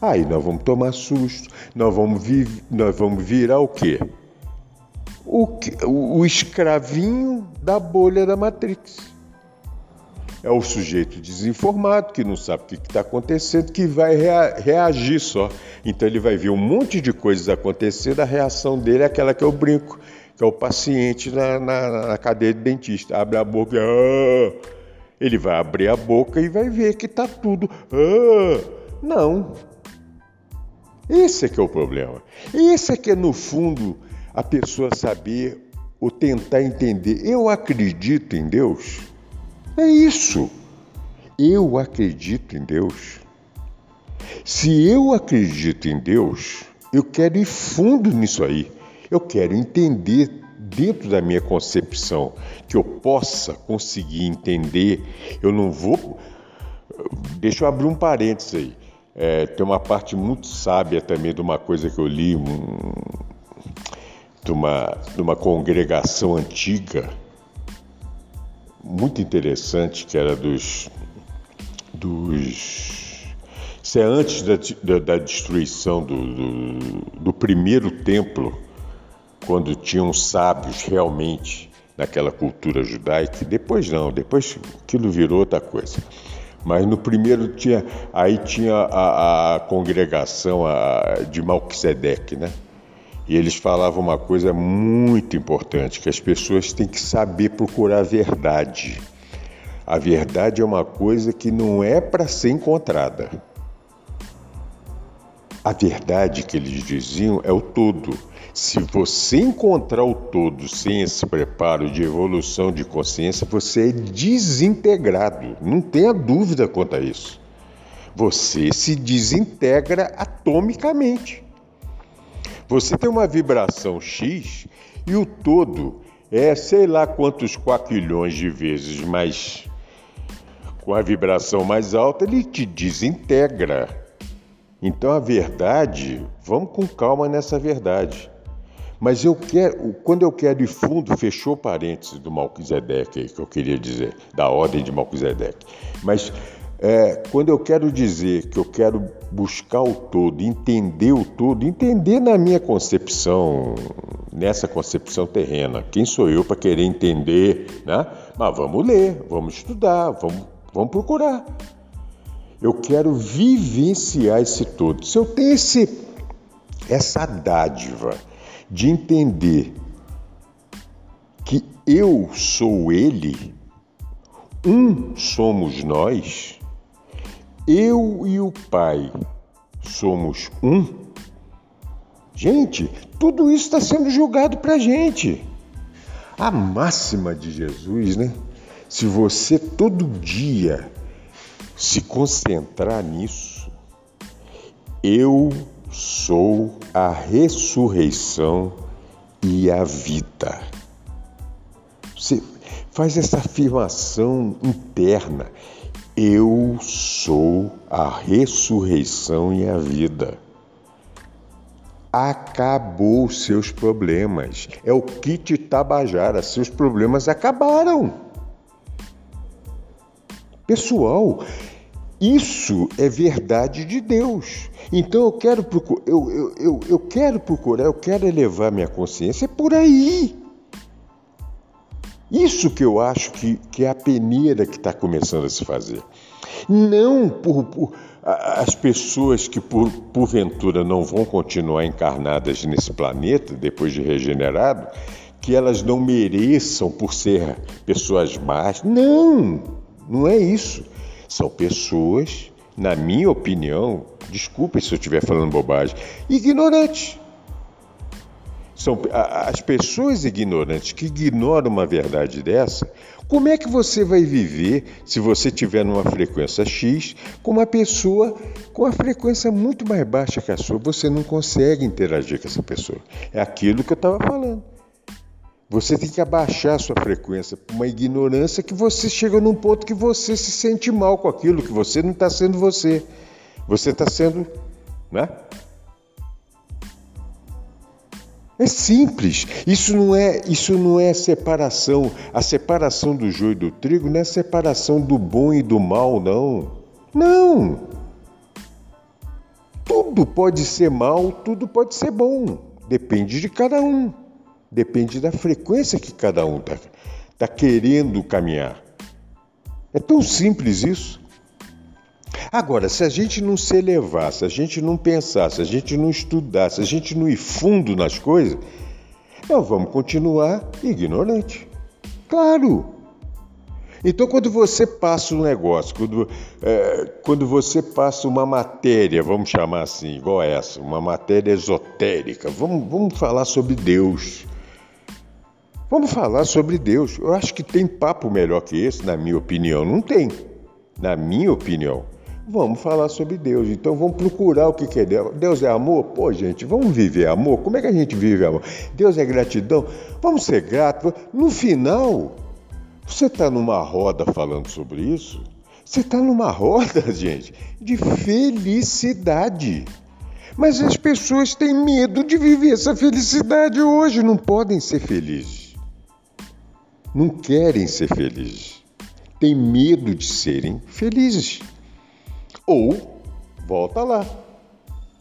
Speaker 1: aí nós vamos tomar susto, nós vamos, vir, nós vamos virar o quê? O, o escravinho da bolha da Matrix é o sujeito desinformado, que não sabe o que está acontecendo, que vai rea reagir só. Então ele vai ver um monte de coisas acontecendo, a reação dele é aquela que eu brinco, que é o paciente na, na, na cadeia de dentista. Abre a boca, ah! ele vai abrir a boca e vai ver que está tudo. Ah! Não. Esse é que é o problema. Esse é que é, no fundo, a pessoa saber ou tentar entender. Eu acredito em Deus. É isso. Eu acredito em Deus. Se eu acredito em Deus, eu quero ir fundo nisso aí. Eu quero entender dentro da minha concepção que eu possa conseguir entender. Eu não vou. Deixa eu abrir um parênteses aí. É, tem uma parte muito sábia também de uma coisa que eu li, um, de, uma, de uma congregação antiga muito interessante que era dos. dos isso é antes da, da, da destruição do, do, do, primeiro templo, quando tinham sábios realmente naquela cultura judaica. Depois não, depois aquilo virou outra coisa. Mas no primeiro tinha, aí tinha a, a congregação a, de Malquisedeque, né? E eles falavam uma coisa muito importante, que as pessoas têm que saber procurar a verdade. A verdade é uma coisa que não é para ser encontrada. A verdade que eles diziam é o todo. Se você encontrar o todo sem esse preparo de evolução de consciência, você é desintegrado. Não tenha dúvida quanto a isso. Você se desintegra atomicamente. Você tem uma vibração X e o todo é sei lá quantos quatrilhões de vezes mais. Com a vibração mais alta, ele te desintegra. Então a verdade, vamos com calma nessa verdade. Mas eu quero, quando eu quero ir fundo, fechou parênteses do Malquisedeque aí, que eu queria dizer, da ordem de Malquisedeque. Mas É, quando eu quero dizer que eu quero buscar o todo, entender o todo, entender na minha concepção, nessa concepção terrena. Quem sou eu para querer entender, né? Mas vamos ler, vamos estudar, vamos, vamos procurar. Eu quero vivenciar esse todo. Se eu tenho esse, essa dádiva de entender que eu sou ele, um somos nós, eu e o Pai somos um. Gente, tudo isso está sendo julgado para a gente. A máxima de Jesus, né? Se você todo dia se concentrar nisso, eu sou a ressurreição e a vida. Você faz essa afirmação interna. Eu sou a ressurreição e a vida. Acabou seus problemas. É o kit Tabajara. Seus problemas acabaram. Pessoal, isso é verdade de Deus. Então eu quero, eu, eu, eu, eu quero procurar, eu quero elevar minha consciência por aí. Isso que eu acho que, que é a peneira que está começando a se fazer. Não por, por as pessoas que por, porventura não vão continuar encarnadas nesse planeta depois de regenerado, que elas não mereçam por ser pessoas más. Não, não é isso. São pessoas, na minha opinião, desculpe se eu estiver falando bobagem, ignorantes. São as pessoas ignorantes que ignoram uma verdade dessa. Como é que você vai viver se você tiver numa frequência X com uma pessoa com uma frequência muito mais baixa que a sua? Você não consegue interagir com essa pessoa. É aquilo que eu estava falando. Você tem que abaixar a sua frequência uma ignorância que você chega num ponto que você se sente mal com aquilo, que você não está sendo você. Você está sendo, né? É simples. Isso não é, isso não é separação. A separação do joio e do trigo não é separação do bom e do mal, não. Não. Tudo pode ser mal, tudo pode ser bom. Depende de cada um. Depende da frequência que cada um está tá querendo caminhar. É tão simples isso. Agora, se a gente não se elevar, se a gente não pensar, se a gente não estudar, se a gente não ir fundo nas coisas, nós vamos continuar ignorante. Claro! Então, quando você passa um negócio, quando, é, quando você passa uma matéria, vamos chamar assim, igual essa, uma matéria esotérica, vamos, vamos falar sobre Deus. Vamos falar sobre Deus. Eu acho que tem papo melhor que esse, na minha opinião. Não tem. Na minha opinião. Vamos falar sobre Deus. Então vamos procurar o que é Deus. Deus é amor? Pô, gente, vamos viver amor? Como é que a gente vive amor? Deus é gratidão? Vamos ser gratos. No final, você está numa roda falando sobre isso? Você está numa roda, gente, de felicidade. Mas as pessoas têm medo de viver essa felicidade hoje, não podem ser felizes. Não querem ser felizes. Têm medo de serem felizes. Ou, volta lá,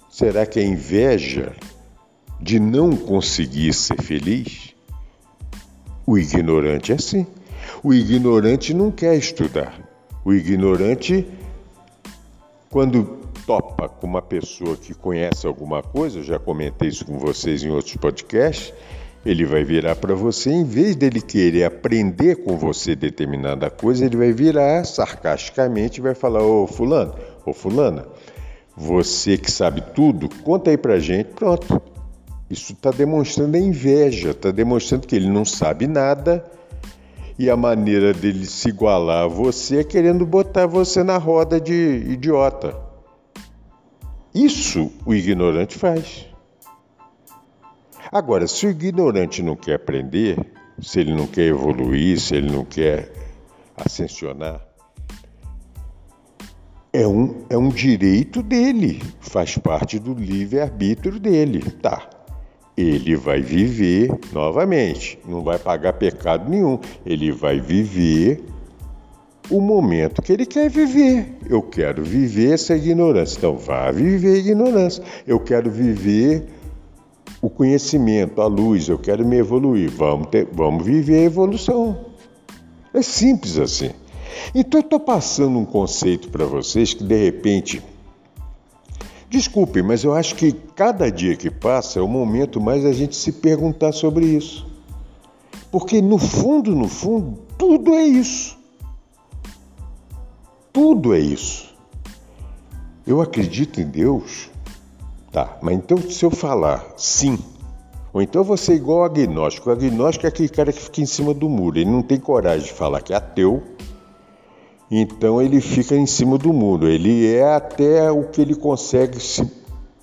Speaker 1: será que é inveja de não conseguir ser feliz? O ignorante é assim. O ignorante não quer estudar. O ignorante, quando topa com uma pessoa que conhece alguma coisa, já comentei isso com vocês em outros podcasts, ele vai virar para você, em vez dele querer aprender com você determinada coisa, ele vai virar sarcasticamente e vai falar: Ô Fulano, ô Fulana, você que sabe tudo, conta aí para gente. Pronto. Isso está demonstrando a inveja, está demonstrando que ele não sabe nada e a maneira dele se igualar a você é querendo botar você na roda de idiota. Isso o ignorante faz. Agora, se o ignorante não quer aprender, se ele não quer evoluir, se ele não quer ascensionar, é um, é um direito dele, faz parte do livre-arbítrio dele. Tá. Ele vai viver novamente, não vai pagar pecado nenhum. Ele vai viver o momento que ele quer viver. Eu quero viver essa ignorância. Então, vá viver a ignorância. Eu quero viver o conhecimento, a luz. Eu quero me evoluir. Vamos, ter, vamos viver a evolução. É simples assim. Então, eu estou passando um conceito para vocês que, de repente, Desculpem, mas eu acho que cada dia que passa é o momento mais a gente se perguntar sobre isso. Porque no fundo, no fundo, tudo é isso. Tudo é isso. Eu acredito em Deus. Tá, mas então se eu falar sim, ou então você é igual ao agnóstico. O agnóstico é aquele cara que fica em cima do muro. Ele não tem coragem de falar que é ateu então ele fica em cima do muro. Ele é até o que ele consegue se,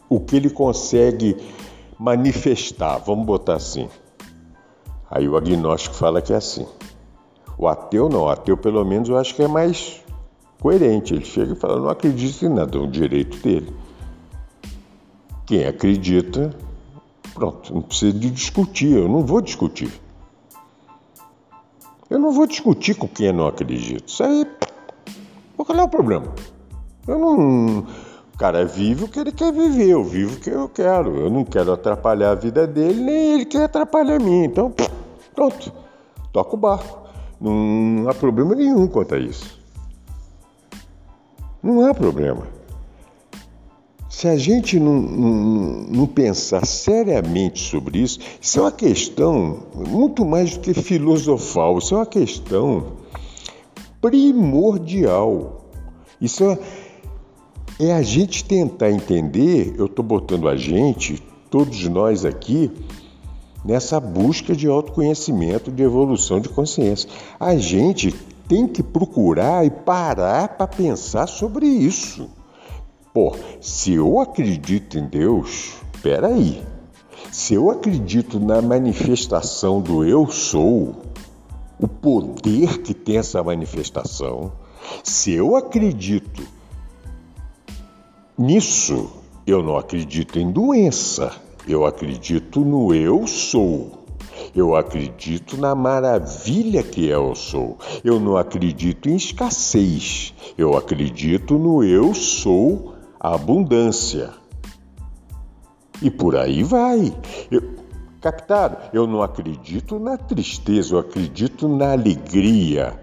Speaker 1: o que ele consegue manifestar. Vamos botar assim. Aí o agnóstico fala que é assim. O ateu não. O ateu pelo menos eu acho que é mais coerente. Ele chega e fala: não acredito em nada, é um direito dele. Quem acredita, pronto, não precisa de discutir. Eu não vou discutir. Eu não vou discutir com quem não acredita. Isso aí qual é o problema? Eu não. O cara vive o que ele quer viver, eu vivo o que eu quero. Eu não quero atrapalhar a vida dele, nem ele quer atrapalhar a minha. Então, pronto, toca o barco. Não, não há problema nenhum quanto a isso. Não há problema. Se a gente não, não, não, pensar seriamente sobre isso, isso é uma questão muito mais do que filosofal, isso é uma questão primordial. Isso é, é a gente tentar entender, eu estou botando a gente, todos nós aqui, nessa busca de autoconhecimento, de evolução de consciência. A gente tem que procurar e parar para pensar sobre isso. Pô, se eu acredito em Deus, peraí. Se eu acredito na manifestação do eu sou, o poder que tem essa manifestação, se eu acredito nisso, eu não acredito em doença, eu acredito no eu sou. Eu acredito na maravilha que é eu sou. Eu não acredito em escassez. Eu acredito no eu sou abundância. E por aí vai. Eu, Captaram? Eu não acredito na tristeza, eu acredito na alegria.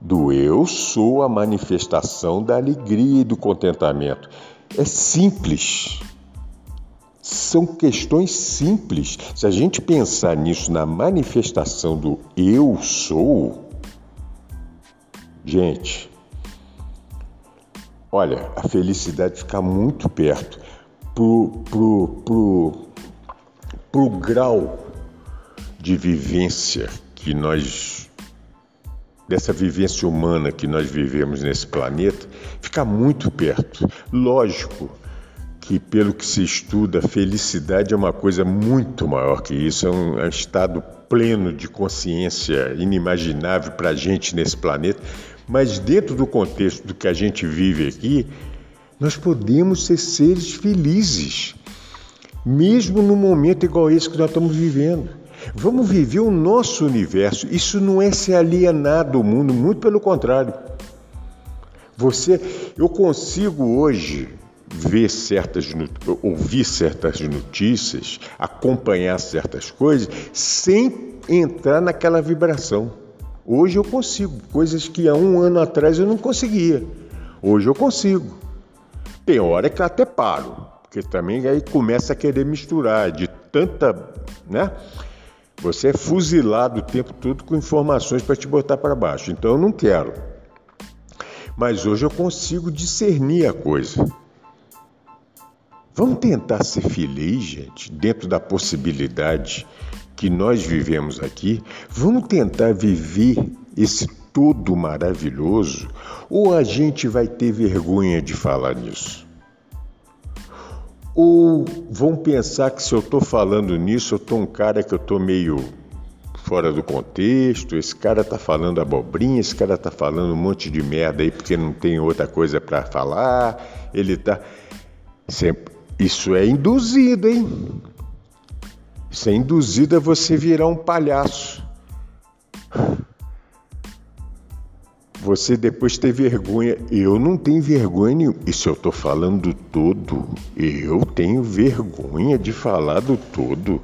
Speaker 1: Do eu sou a manifestação da alegria e do contentamento. É simples. São questões simples. Se a gente pensar nisso na manifestação do eu sou, gente, olha, a felicidade fica muito perto. Pro, pro, pro, para o grau de vivência que nós, dessa vivência humana que nós vivemos nesse planeta, fica muito perto. Lógico que, pelo que se estuda, felicidade é uma coisa muito maior que isso, é um, é um estado pleno de consciência inimaginável para a gente nesse planeta, mas dentro do contexto do que a gente vive aqui, nós podemos ser seres felizes mesmo num momento igual esse que nós estamos vivendo. Vamos viver o nosso universo. Isso não é se alienar do mundo, muito pelo contrário. Você, eu consigo hoje ver certas, ouvir certas notícias, acompanhar certas coisas, sem entrar naquela vibração. Hoje eu consigo, coisas que há um ano atrás eu não conseguia. Hoje eu consigo. Tem hora que até paro. Porque também aí começa a querer misturar de tanta, né? Você é fuzilado o tempo todo com informações para te botar para baixo. Então eu não quero. Mas hoje eu consigo discernir a coisa. Vamos tentar ser feliz, gente, dentro da possibilidade que nós vivemos aqui. Vamos tentar viver esse todo maravilhoso ou a gente vai ter vergonha de falar nisso? Ou vão pensar que se eu estou falando nisso, eu estou um cara que eu estou meio fora do contexto, esse cara está falando abobrinha, esse cara está falando um monte de merda aí porque não tem outra coisa para falar, ele está... Isso é induzido, hein? Isso é induzido a você virar um palhaço. Você depois ter vergonha. Eu não tenho vergonha nenhuma. Isso eu estou falando do todo. Eu tenho vergonha de falar do todo.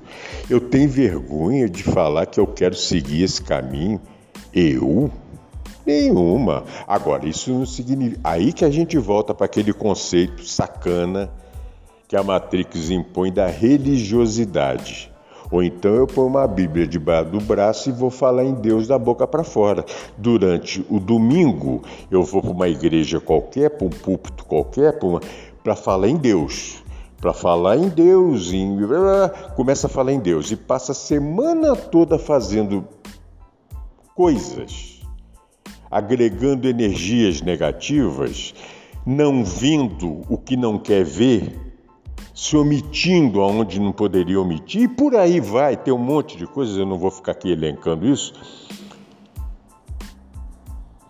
Speaker 1: Eu tenho vergonha de falar que eu quero seguir esse caminho. Eu? Nenhuma. Agora, isso não significa. Aí que a gente volta para aquele conceito sacana que a Matrix impõe da religiosidade. Ou então eu ponho uma Bíblia debaixo do braço e vou falar em Deus da boca para fora. Durante o domingo, eu vou para uma igreja qualquer, para um púlpito qualquer, para falar em Deus. Para falar em Deus, em... começa a falar em Deus e passa a semana toda fazendo coisas, agregando energias negativas, não vendo o que não quer ver se omitindo aonde não poderia omitir, e por aí vai, tem um monte de coisas, eu não vou ficar aqui elencando isso,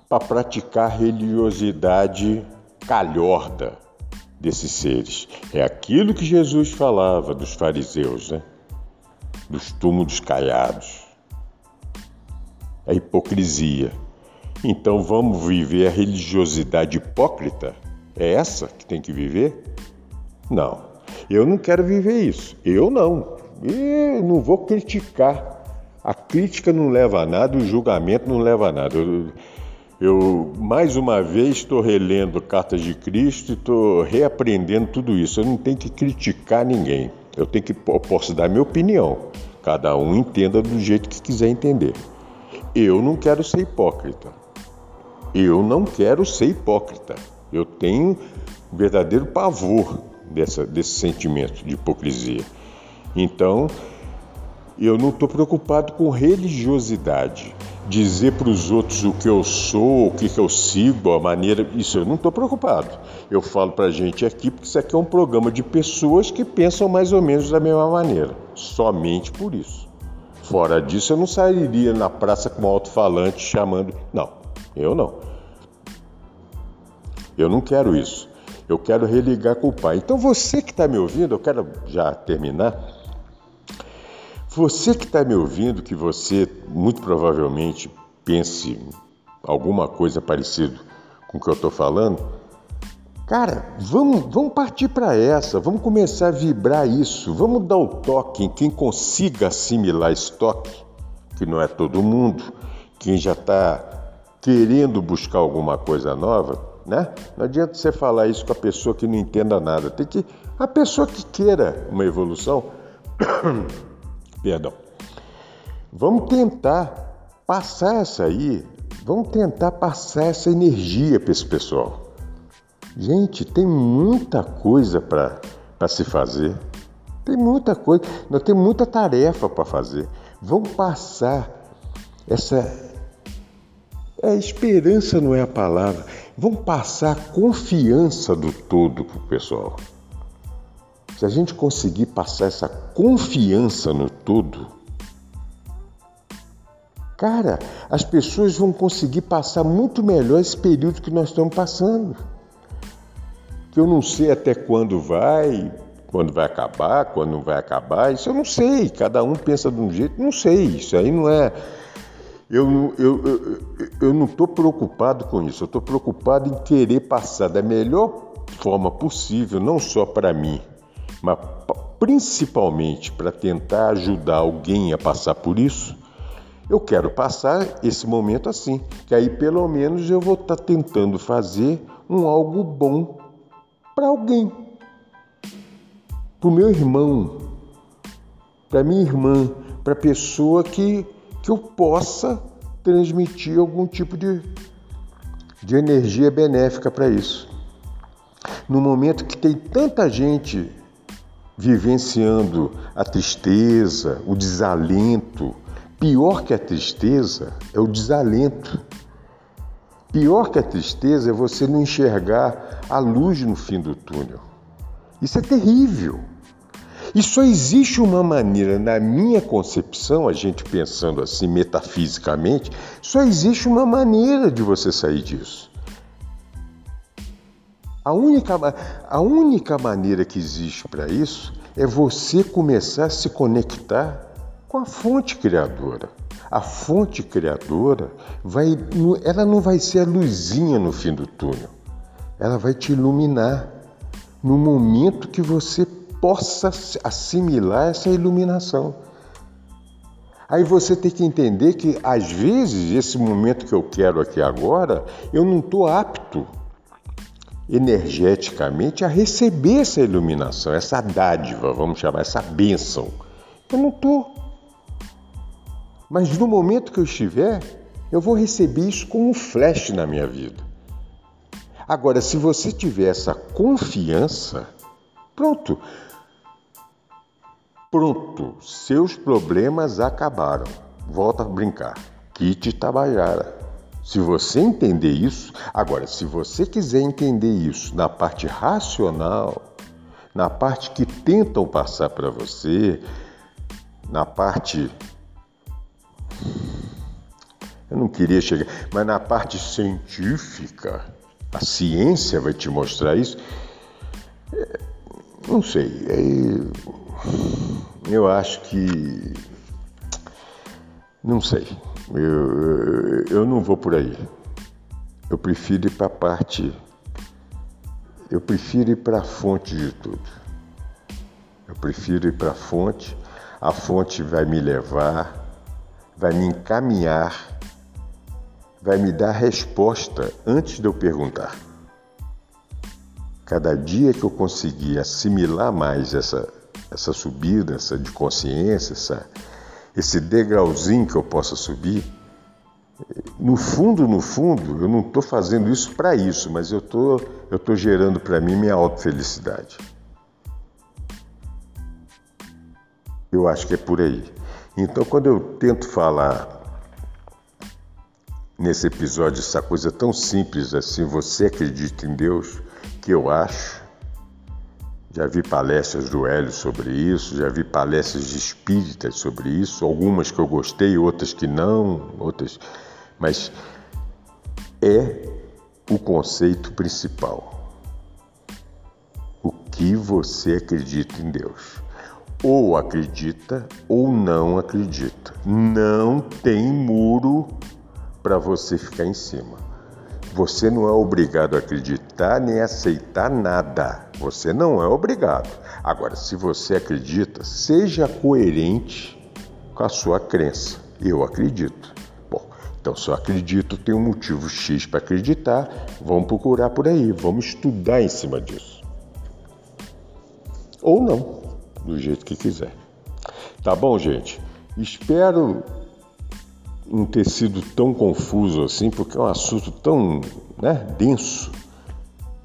Speaker 1: para praticar religiosidade calhorda desses seres. É aquilo que Jesus falava dos fariseus, né? dos túmulos caiados. A hipocrisia. Então vamos viver a religiosidade hipócrita? É essa que tem que viver? Não. Eu não quero viver isso. Eu não. E não vou criticar. A crítica não leva a nada, o julgamento não leva a nada. Eu, eu mais uma vez estou relendo Cartas de Cristo e estou reaprendendo tudo isso. Eu não tenho que criticar ninguém. Eu tenho que eu posso dar minha opinião. Cada um entenda do jeito que quiser entender. Eu não quero ser hipócrita. Eu não quero ser hipócrita. Eu tenho verdadeiro pavor dessa, desse sentimento de hipocrisia. Então, eu não estou preocupado com religiosidade. Dizer para os outros o que eu sou, o que, que eu sigo, a maneira. Isso eu não estou preocupado. Eu falo para a gente aqui porque isso aqui é um programa de pessoas que pensam mais ou menos da mesma maneira. Somente por isso. Fora disso, eu não sairia na praça com um alto-falante chamando. Não, eu não. Eu não quero isso. Eu quero religar com o Pai. Então você que está me ouvindo, eu quero já terminar. Você que está me ouvindo, que você muito provavelmente pense alguma coisa parecida com o que eu estou falando, cara, vamos, vamos partir para essa, vamos começar a vibrar isso, vamos dar o toque em quem consiga assimilar esse toque, que não é todo mundo, quem já está querendo buscar alguma coisa nova, né? Não adianta você falar isso com a pessoa que não entenda nada. Tem que a pessoa que queira uma evolução, perdão. Vamos tentar passar essa aí, vamos tentar passar essa energia para esse pessoal. Gente, tem muita coisa para se fazer. Tem muita coisa, nós temos muita tarefa para fazer. Vamos passar essa é, esperança não é a palavra Vamos passar a confiança do todo para o pessoal. Se a gente conseguir passar essa confiança no todo, cara, as pessoas vão conseguir passar muito melhor esse período que nós estamos passando. Que eu não sei até quando vai, quando vai acabar, quando não vai acabar, isso eu não sei. Cada um pensa de um jeito, não sei. Isso aí não é eu, eu, eu, não estou preocupado com isso, eu estou preocupado em querer passar da melhor forma possível, não só para mim, mas principalmente para tentar ajudar alguém a passar por isso. Eu quero passar esse momento assim, que aí pelo menos eu vou estar tá tentando fazer um algo bom para alguém, para o meu irmão, para minha irmã, para a pessoa que que eu possa transmitir algum tipo de, de energia benéfica para isso. No momento que tem tanta gente vivenciando a tristeza, o desalento, pior que a tristeza é o desalento. Pior que a tristeza é você não enxergar a luz no fim do túnel. Isso é terrível. E só existe uma maneira, na minha concepção, a gente pensando assim metafisicamente, só existe uma maneira de você sair disso. A única, a única maneira que existe para isso é você começar a se conectar com a fonte criadora. A fonte criadora vai, ela não vai ser a luzinha no fim do túnel. Ela vai te iluminar no momento que você possa assimilar essa iluminação. Aí você tem que entender que às vezes esse momento que eu quero aqui agora, eu não estou apto energeticamente a receber essa iluminação, essa dádiva, vamos chamar essa bênção. Eu não estou. Mas no momento que eu estiver, eu vou receber isso como um flash na minha vida. Agora, se você tiver essa confiança, pronto. Pronto, seus problemas acabaram. Volta a brincar. Kit Tabajara. Se você entender isso, agora, se você quiser entender isso na parte racional, na parte que tentam passar para você, na parte. Eu não queria chegar, mas na parte científica, a ciência vai te mostrar isso. É, não sei, é, eu acho que. Não sei. Eu, eu não vou por aí. Eu prefiro ir para a parte. Eu prefiro ir para a fonte de tudo. Eu prefiro ir para a fonte. A fonte vai me levar, vai me encaminhar, vai me dar resposta antes de eu perguntar. Cada dia que eu conseguir assimilar mais essa, essa subida, essa de consciência, essa, esse degrauzinho que eu possa subir, no fundo, no fundo, eu não estou fazendo isso para isso, mas eu estou tô gerando para mim minha autofelicidade. Eu acho que é por aí. Então, quando eu tento falar nesse episódio essa coisa tão simples assim, você acredita em Deus, que eu acho, já vi palestras do Hélio sobre isso, já vi palestras de espíritas sobre isso, algumas que eu gostei, outras que não, outras. Mas é o conceito principal. O que você acredita em Deus? Ou acredita ou não acredita. Não tem muro para você ficar em cima. Você não é obrigado a acreditar nem aceitar nada. Você não é obrigado. Agora, se você acredita, seja coerente com a sua crença. Eu acredito. Bom, então se eu acredito, tem um motivo X para acreditar. Vamos procurar por aí, vamos estudar em cima disso. Ou não, do jeito que quiser. Tá bom, gente? Espero não ter sido tão confuso assim, porque é um assunto tão né, denso,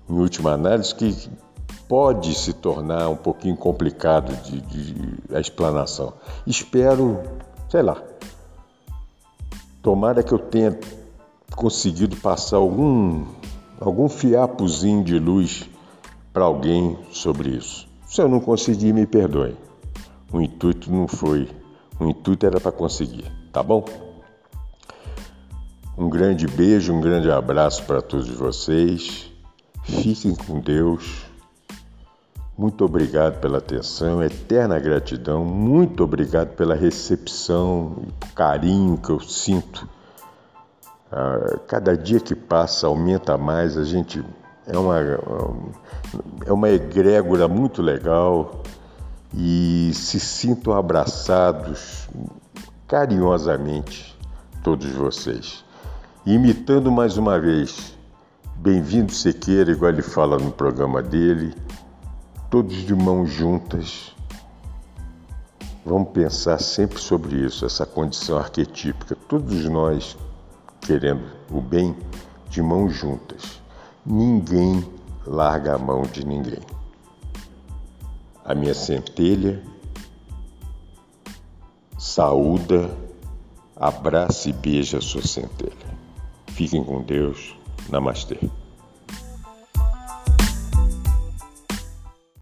Speaker 1: em última análise, que pode se tornar um pouquinho complicado de, de a explanação. Espero, sei lá, tomara que eu tenha conseguido passar algum, algum fiapozinho de luz para alguém sobre isso. Se eu não conseguir, me perdoe. O intuito não foi, o intuito era para conseguir, tá bom? Um grande beijo, um grande abraço para todos vocês. Fiquem com Deus. Muito obrigado pela atenção, eterna gratidão. Muito obrigado pela recepção e carinho que eu sinto. Ah, cada dia que passa aumenta mais. A gente é uma, é uma egrégora muito legal e se sintam abraçados carinhosamente, todos vocês imitando mais uma vez. Bem-vindo Sequeira, igual ele fala no programa dele, todos de mãos juntas. Vamos pensar sempre sobre isso, essa condição arquetípica. Todos nós querendo o bem de mãos juntas. Ninguém larga a mão de ninguém. A minha centelha saúda, abraça e beija a sua centelha. Fiquem com Deus. Namastê.